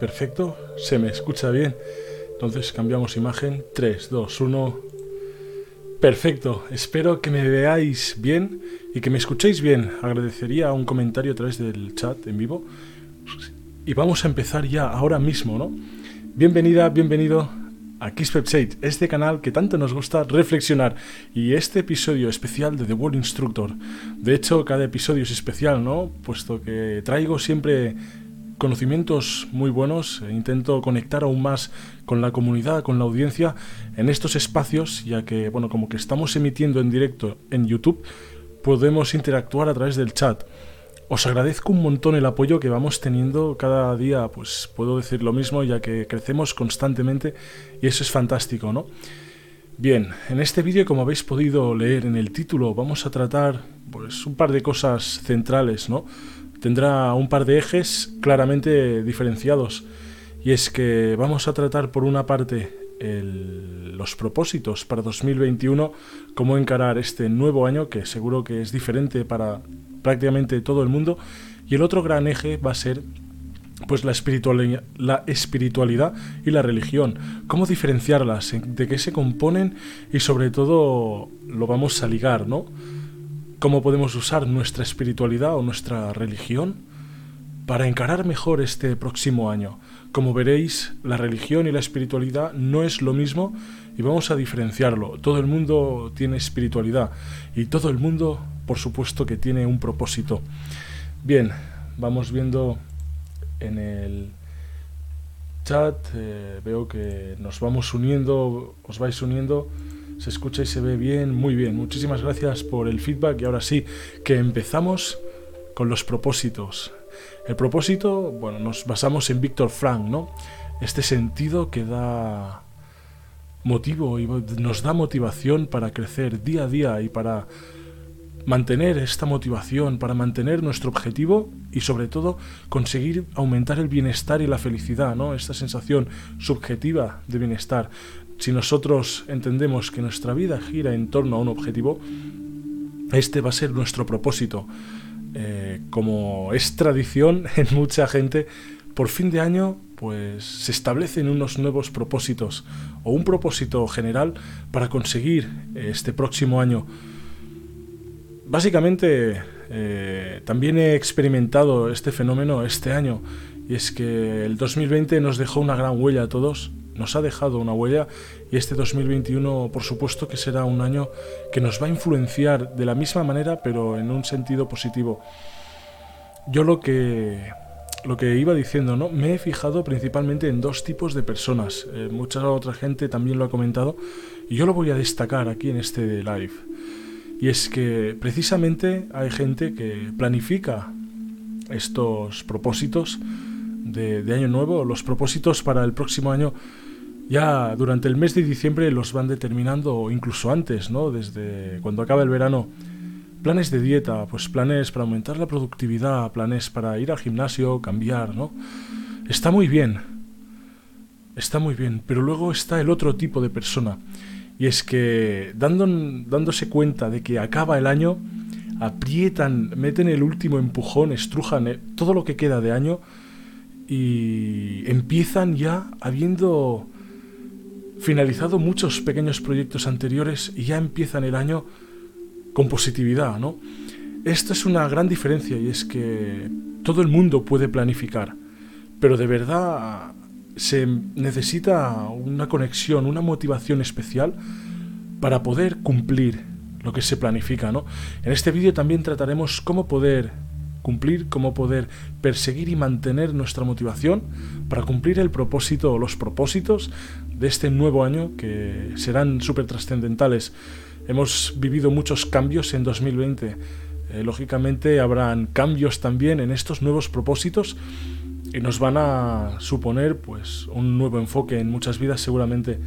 Perfecto. Se me escucha bien. Entonces cambiamos imagen. 3, 2, 1. Perfecto. Espero que me veáis bien y que me escuchéis bien. Agradecería un comentario a través del chat en vivo. Y vamos a empezar ya ahora mismo, ¿no? Bienvenida, bienvenido a Kiss este canal que tanto nos gusta reflexionar y este episodio especial de The World Instructor. De hecho, cada episodio es especial, ¿no? Puesto que traigo siempre conocimientos muy buenos, e intento conectar aún más con la comunidad, con la audiencia en estos espacios, ya que, bueno, como que estamos emitiendo en directo en YouTube, podemos interactuar a través del chat. Os agradezco un montón el apoyo que vamos teniendo cada día, pues puedo decir lo mismo, ya que crecemos constantemente y eso es fantástico, ¿no? Bien, en este vídeo, como habéis podido leer en el título, vamos a tratar pues un par de cosas centrales, ¿no? Tendrá un par de ejes claramente diferenciados. Y es que vamos a tratar por una parte los propósitos para 2021, cómo encarar este nuevo año, que seguro que es diferente para prácticamente todo el mundo. Y el otro gran eje va a ser pues la espiritualidad y la religión, cómo diferenciarlas, de qué se componen y sobre todo lo vamos a ligar, ¿no? Cómo podemos usar nuestra espiritualidad o nuestra religión para encarar mejor este próximo año. Como veréis, la religión y la espiritualidad no es lo mismo y vamos a diferenciarlo. Todo el mundo tiene espiritualidad y todo el mundo, por supuesto, que tiene un propósito. Bien, vamos viendo en el chat, eh, veo que nos vamos uniendo, os vais uniendo se escucha y se ve bien, muy bien. Muchísimas gracias por el feedback y ahora sí que empezamos con los propósitos. El propósito, bueno, nos basamos en Víctor Frank, ¿no? Este sentido que da motivo y nos da motivación para crecer día a día y para mantener esta motivación, para mantener nuestro objetivo y sobre todo conseguir aumentar el bienestar y la felicidad, ¿no? Esta sensación subjetiva de bienestar. Si nosotros entendemos que nuestra vida gira en torno a un objetivo, este va a ser nuestro propósito. Eh, como es tradición en mucha gente, por fin de año pues se establecen unos nuevos propósitos o un propósito general para conseguir este próximo año. Básicamente eh, también he experimentado este fenómeno este año y es que el 2020 nos dejó una gran huella a todos nos ha dejado una huella y este 2021 por supuesto que será un año que nos va a influenciar de la misma manera pero en un sentido positivo. Yo lo que lo que iba diciendo, ¿no? Me he fijado principalmente en dos tipos de personas. Eh, mucha otra gente también lo ha comentado y yo lo voy a destacar aquí en este live. Y es que precisamente hay gente que planifica estos propósitos de, de año nuevo, los propósitos para el próximo año ya durante el mes de diciembre los van determinando, incluso antes, ¿no? Desde cuando acaba el verano. Planes de dieta, pues planes para aumentar la productividad, planes para ir al gimnasio, cambiar, ¿no? Está muy bien. Está muy bien. Pero luego está el otro tipo de persona. Y es que dando, dándose cuenta de que acaba el año, aprietan, meten el último empujón, estrujan eh, todo lo que queda de año y empiezan ya habiendo finalizado muchos pequeños proyectos anteriores y ya empiezan el año con positividad, ¿no? Esto es una gran diferencia y es que todo el mundo puede planificar, pero de verdad se necesita una conexión, una motivación especial para poder cumplir lo que se planifica, ¿no? En este vídeo también trataremos cómo poder cumplir, cómo poder perseguir y mantener nuestra motivación para cumplir el propósito o los propósitos de este nuevo año que serán súper trascendentales. Hemos vivido muchos cambios en 2020. Eh, lógicamente habrán cambios también en estos nuevos propósitos y nos van a suponer pues un nuevo enfoque en muchas vidas seguramente.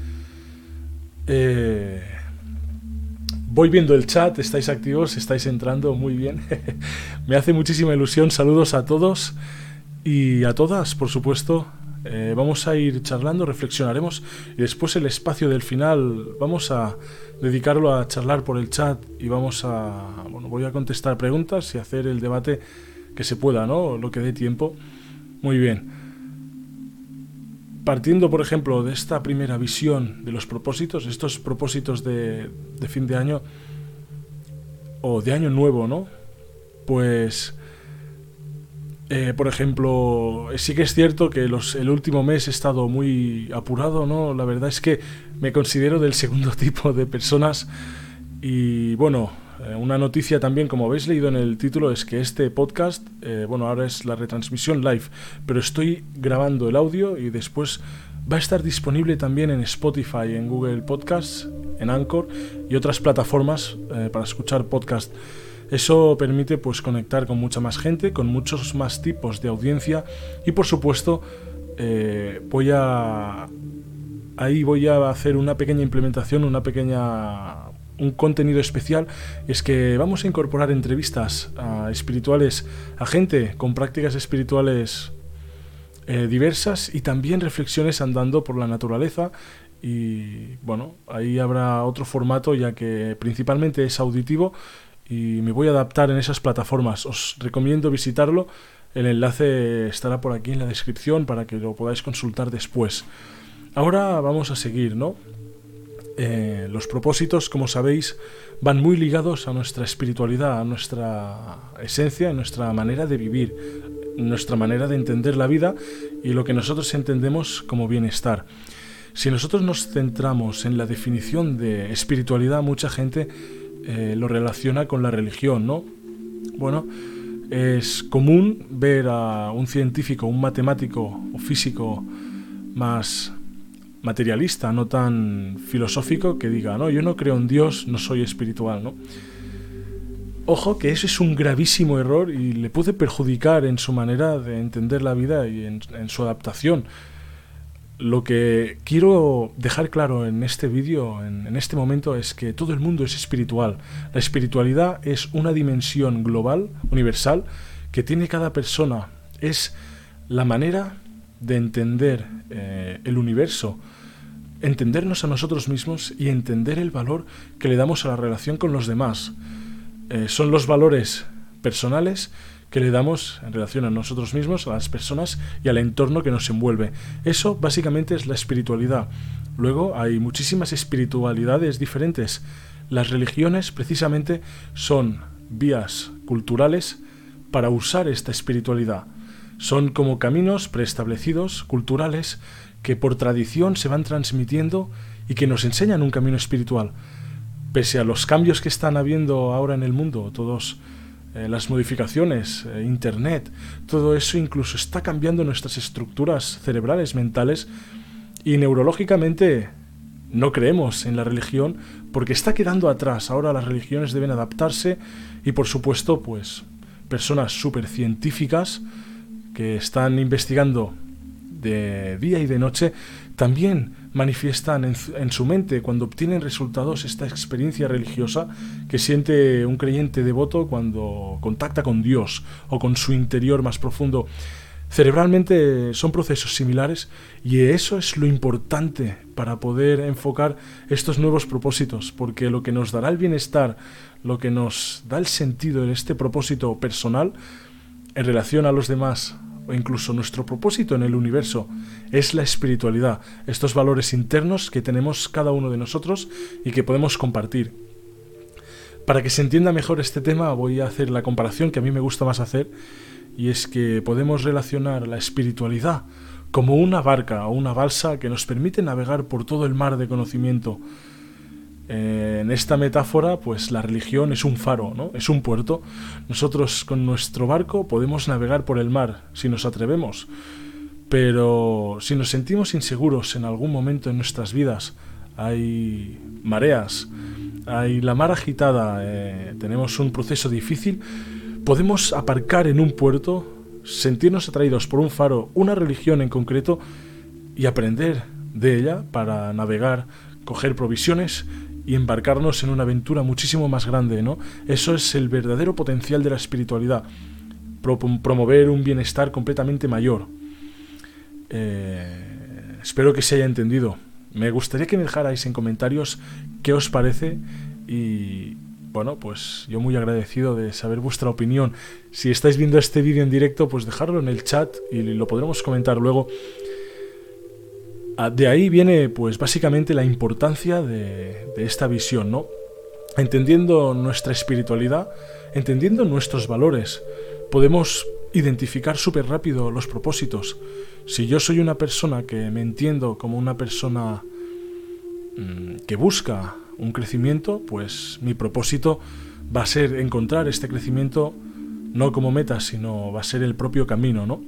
Eh, Voy viendo el chat, estáis activos, estáis entrando muy bien. Me hace muchísima ilusión. Saludos a todos y a todas, por supuesto. Eh, vamos a ir charlando, reflexionaremos y después el espacio del final vamos a dedicarlo a charlar por el chat y vamos a, bueno, voy a contestar preguntas y hacer el debate que se pueda, ¿no? Lo que dé tiempo. Muy bien. Partiendo, por ejemplo, de esta primera visión de los propósitos, estos propósitos de, de fin de año o de año nuevo, ¿no? Pues eh, por ejemplo, sí que es cierto que el último mes he estado muy apurado, ¿no? La verdad es que me considero del segundo tipo de personas y bueno, eh, una noticia también, como habéis leído en el título, es que este podcast, eh, bueno, ahora es la retransmisión live, pero estoy grabando el audio y después va a estar disponible también en Spotify, en Google Podcasts, en Anchor y otras plataformas para escuchar podcast. Eso permite pues conectar con mucha más gente, con muchos más tipos de audiencia y por supuesto eh, voy a ahí voy a hacer una pequeña implementación, una pequeña un contenido especial es que vamos a incorporar entrevistas espirituales a gente con prácticas espirituales eh, diversas y también reflexiones andando por la naturaleza y bueno, ahí habrá otro formato ya que principalmente es auditivo y me voy a adaptar en esas plataformas. Os recomiendo visitarlo. El enlace estará por aquí en la descripción para que lo podáis consultar después. Ahora vamos a seguir, ¿no? Eh, los propósitos, como sabéis, van muy ligados a nuestra espiritualidad, a nuestra esencia, a nuestra manera de vivir, nuestra manera de entender la vida y lo que nosotros entendemos como bienestar. Si nosotros nos centramos en la definición de espiritualidad, mucha gente eh, lo relaciona con la religión, ¿no? Bueno, es común ver a un científico, un matemático o físico más materialista, no tan filosófico, que diga, no, yo no creo en Dios, no soy espiritual, ¿no? Ojo que ese es un gravísimo error y le puede perjudicar en su manera de entender la vida y en su adaptación lo que quiero dejar claro en este vídeo, en, este momento, es que todo el mundo es espiritual. La espiritualidad es una dimensión global, universal, que tiene cada persona. Es la manera de entender eh, el universo, entendernos a nosotros mismos y entender el valor que le damos a la relación con los demás. Eh, son los valores personales que le damos en relación a nosotros mismos, a las personas y al entorno que nos envuelve. Eso básicamente es la espiritualidad. Luego hay muchísimas espiritualidades diferentes. Las religiones precisamente son vías culturales para usar esta espiritualidad. Son como caminos preestablecidos, culturales, que por tradición se van transmitiendo y que nos enseñan un camino espiritual. Pese a los cambios que están habiendo ahora en el mundo, todos eh, las modificaciones, eh, Internet, todo eso incluso está cambiando nuestras estructuras cerebrales, mentales y neurológicamente no creemos en la religión porque está quedando atrás. Ahora las religiones deben adaptarse y por supuesto pues personas súper científicas que están investigando de día y de noche también manifiestan en, su mente cuando obtienen resultados esta experiencia religiosa que siente un creyente devoto cuando contacta con Dios o con su interior más profundo. Cerebralmente son procesos similares y eso es lo importante para poder enfocar estos nuevos propósitos, porque lo que nos dará el bienestar, lo que nos da el sentido en este propósito personal en relación a los demás, o incluso nuestro propósito en el universo es la espiritualidad, estos valores internos que tenemos cada uno de nosotros y que podemos compartir. Para que se entienda mejor este tema voy a hacer la comparación que a mí me gusta más hacer y es que podemos relacionar la espiritualidad como una barca o una balsa que nos permite navegar por todo el mar de conocimiento en esta metáfora, pues la religión es un faro, ¿no? Es un puerto. Nosotros con nuestro barco podemos navegar por el mar, si nos atrevemos. Pero si nos sentimos inseguros en algún momento en nuestras vidas, hay mareas, hay la mar agitada, eh, tenemos un proceso difícil, podemos aparcar en un puerto, sentirnos atraídos por un faro, una religión en concreto, y aprender de ella para navegar, coger provisiones y embarcarnos en una aventura muchísimo más grande, ¿no? Eso es el verdadero potencial de la espiritualidad, promover un bienestar completamente mayor. Eh, espero que se haya entendido. Me gustaría que me dejarais en comentarios qué os parece y bueno, pues yo muy agradecido de saber vuestra opinión. Si estáis viendo este vídeo en directo, pues dejadlo en el chat y lo podremos comentar luego. Ah, de ahí viene, pues, básicamente la importancia de, esta visión, ¿no? Entendiendo nuestra espiritualidad, entendiendo nuestros valores, podemos identificar súper rápido los propósitos. Si yo soy una persona que me entiendo como una persona mm, que busca un crecimiento, pues mi propósito va a ser encontrar este crecimiento no como meta, sino va a ser el propio camino, ¿no?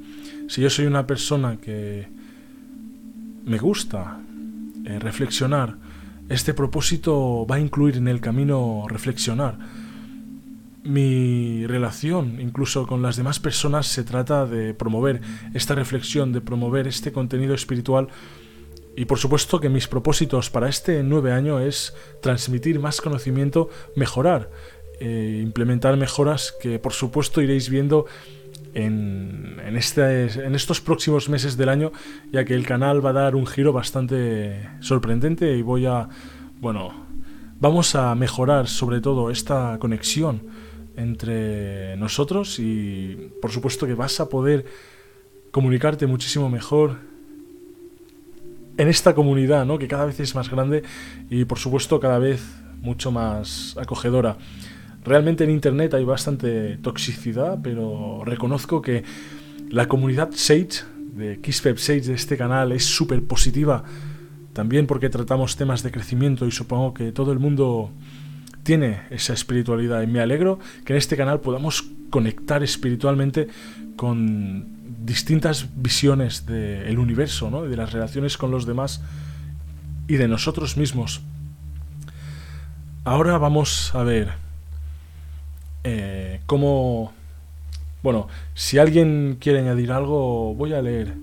Si yo soy una persona que me gusta eh, reflexionar, este propósito va a incluir en el camino reflexionar mi relación, incluso con las demás personas, se trata de promover esta reflexión, de promover este contenido espiritual. Y por supuesto que mis propósitos para este nueve año es transmitir más conocimiento, mejorar, eh, implementar mejoras que por supuesto iréis viendo en, este, en estos próximos meses del año, ya que el canal va a dar un giro bastante sorprendente y voy a, bueno, vamos a mejorar sobre todo esta conexión entre nosotros y por supuesto que vas a poder comunicarte muchísimo mejor en esta comunidad, ¿no? que cada vez es más grande y por supuesto cada vez mucho más acogedora. Realmente en Internet hay bastante toxicidad, pero reconozco que la comunidad Sage, de Kissfeb Sage, de este canal, es súper positiva. También porque tratamos temas de crecimiento y supongo que todo el mundo tiene esa espiritualidad y me alegro que en este canal podamos conectar espiritualmente con distintas visiones del universo, ¿no? de las relaciones con los demás y de nosotros mismos. Ahora vamos a ver cómo... Bueno, si alguien quiere añadir algo, voy a leer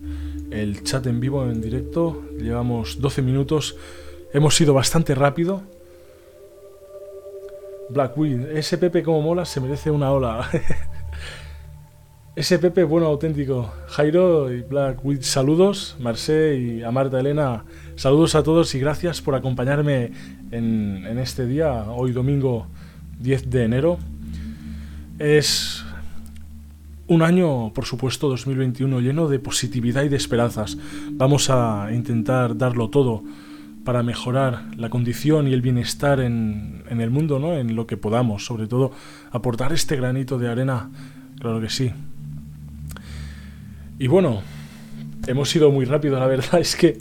el chat en vivo, en directo. Llevamos 12 minutos. Hemos sido bastante rápido Blackwind, ese Pepe como mola se merece una ola. ese Pepe bueno auténtico. Jairo y Blackwind, saludos. Marce y a Marta Elena, saludos a todos y gracias por acompañarme en, en este día, hoy domingo 10 de enero. Es un año, por supuesto, 2021 lleno de positividad y de esperanzas. Vamos a intentar darlo todo para mejorar la condición y el bienestar en, en, el mundo, ¿no? En lo que podamos, sobre todo aportar este granito de arena, claro que sí. Y bueno, hemos ido muy rápido, la verdad es que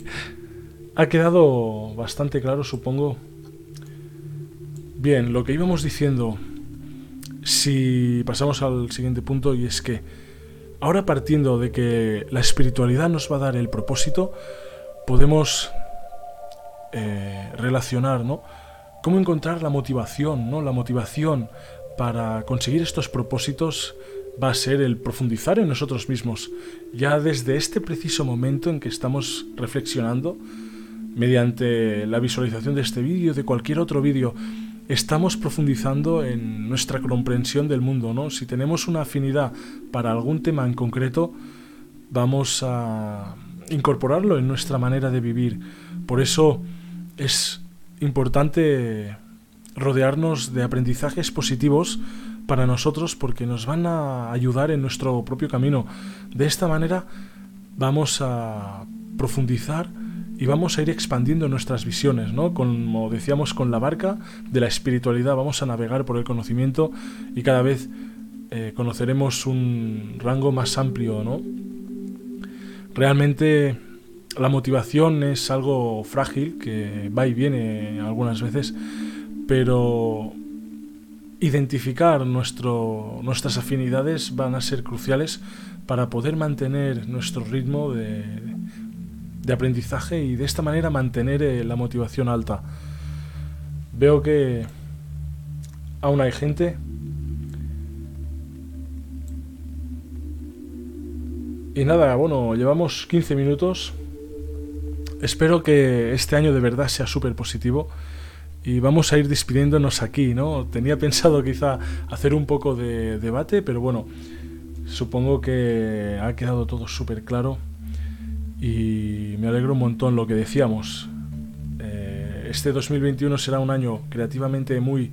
ha quedado bastante claro, supongo. Bien, lo que íbamos diciendo, si pasamos al siguiente punto, y es que ahora partiendo de que la espiritualidad nos va a dar el propósito, podemos eh, relacionar, ¿no? Cómo encontrar la motivación, ¿no? La motivación para conseguir estos propósitos va a ser el profundizar en nosotros mismos. Ya desde este preciso momento en que estamos reflexionando, mediante la visualización de este vídeo, de cualquier otro vídeo, estamos profundizando en nuestra comprensión del mundo, ¿no? Si tenemos una afinidad para algún tema en concreto, vamos a incorporarlo en nuestra manera de vivir. Por eso es importante rodearnos de aprendizajes positivos para nosotros porque nos van a ayudar en nuestro propio camino. De esta manera vamos a profundizar y vamos a ir expandiendo nuestras visiones, ¿no? Como decíamos con la barca de la espiritualidad, vamos a navegar por el conocimiento y cada vez eh, conoceremos un rango más amplio, ¿no? Realmente la motivación es algo frágil que va y viene algunas veces, pero identificar nuestras afinidades van a ser cruciales para poder mantener nuestro ritmo de, de aprendizaje y de esta manera mantener eh, la motivación alta. Veo que aún hay gente Y nada, bueno, llevamos 15 minutos espero que este año de verdad sea súper positivo y vamos a ir despidiéndonos aquí, ¿no? Tenía pensado quizá hacer un poco de debate, pero bueno, supongo que ha quedado todo súper claro y me alegro un montón lo que decíamos. Eh, este 2021 será un año creativamente muy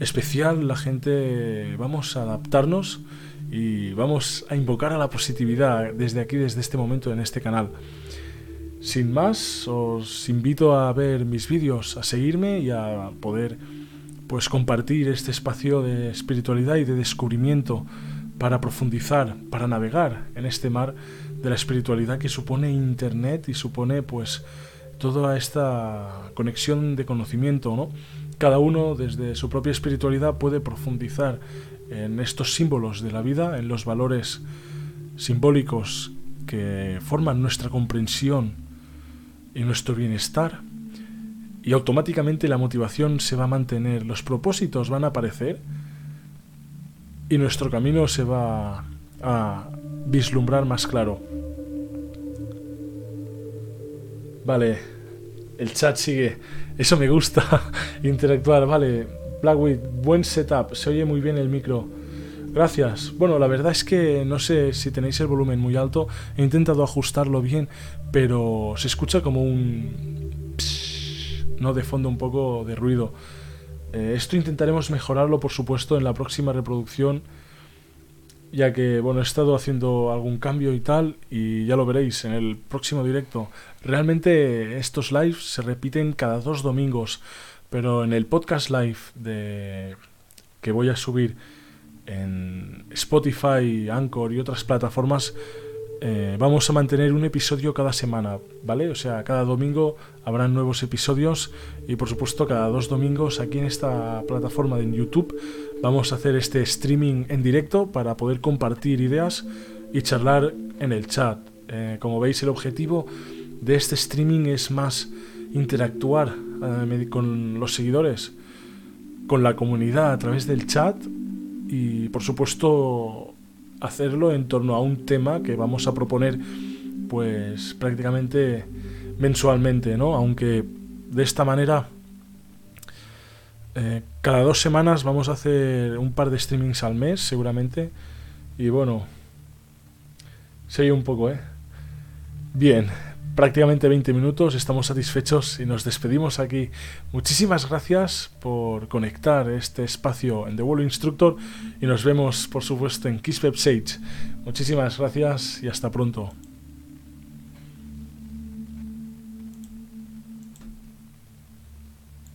especial, la gente vamos a adaptarnos y vamos a invocar a la positividad desde aquí, desde este momento en este canal. Sin más, os invito a ver mis vídeos, a seguirme y a poder pues compartir este espacio de espiritualidad y de descubrimiento para profundizar, para navegar en este mar de la espiritualidad que supone internet y supone pues toda esta conexión de conocimiento, ¿no? Cada uno desde su propia espiritualidad puede profundizar en estos símbolos de la vida, en los valores simbólicos que forman nuestra comprensión y nuestro bienestar. Y automáticamente la motivación se va a mantener, los propósitos van a aparecer y nuestro camino se va a vislumbrar más claro. Vale, el chat sigue. Eso me gusta, interactuar. Vale, Blackwood, buen setup, se oye muy bien el micro. Gracias. Bueno, la verdad es que no sé si tenéis el volumen muy alto. He intentado ajustarlo bien, pero se escucha como un... no de fondo un poco de ruido. Eh, esto intentaremos mejorarlo, por supuesto, en la próxima reproducción, ya que, bueno, he estado haciendo algún cambio y tal, y ya lo veréis en el próximo directo. Realmente estos lives se repiten cada dos domingos, pero en el podcast live de... que voy a subir en Spotify, Anchor y otras plataformas eh, vamos a mantener un episodio cada semana, ¿vale? O sea, cada domingo habrán nuevos episodios y por supuesto cada dos domingos aquí en esta plataforma de YouTube vamos a hacer este streaming en directo para poder compartir ideas y charlar en el chat. Eh, como veis el objetivo de este streaming es más interactuar eh, con los seguidores, con la comunidad a través del chat y por supuesto hacerlo en torno a un tema que vamos a proponer pues prácticamente mensualmente, ¿no? Aunque de esta manera eh, cada dos semanas vamos a hacer un par de streamings al mes seguramente y bueno, se un poco, ¿eh? Bien, prácticamente 20 minutos, estamos satisfechos y nos despedimos aquí. Muchísimas gracias por conectar este espacio en The World Instructor y nos vemos por supuesto en Kiss Web. Muchísimas gracias y hasta pronto.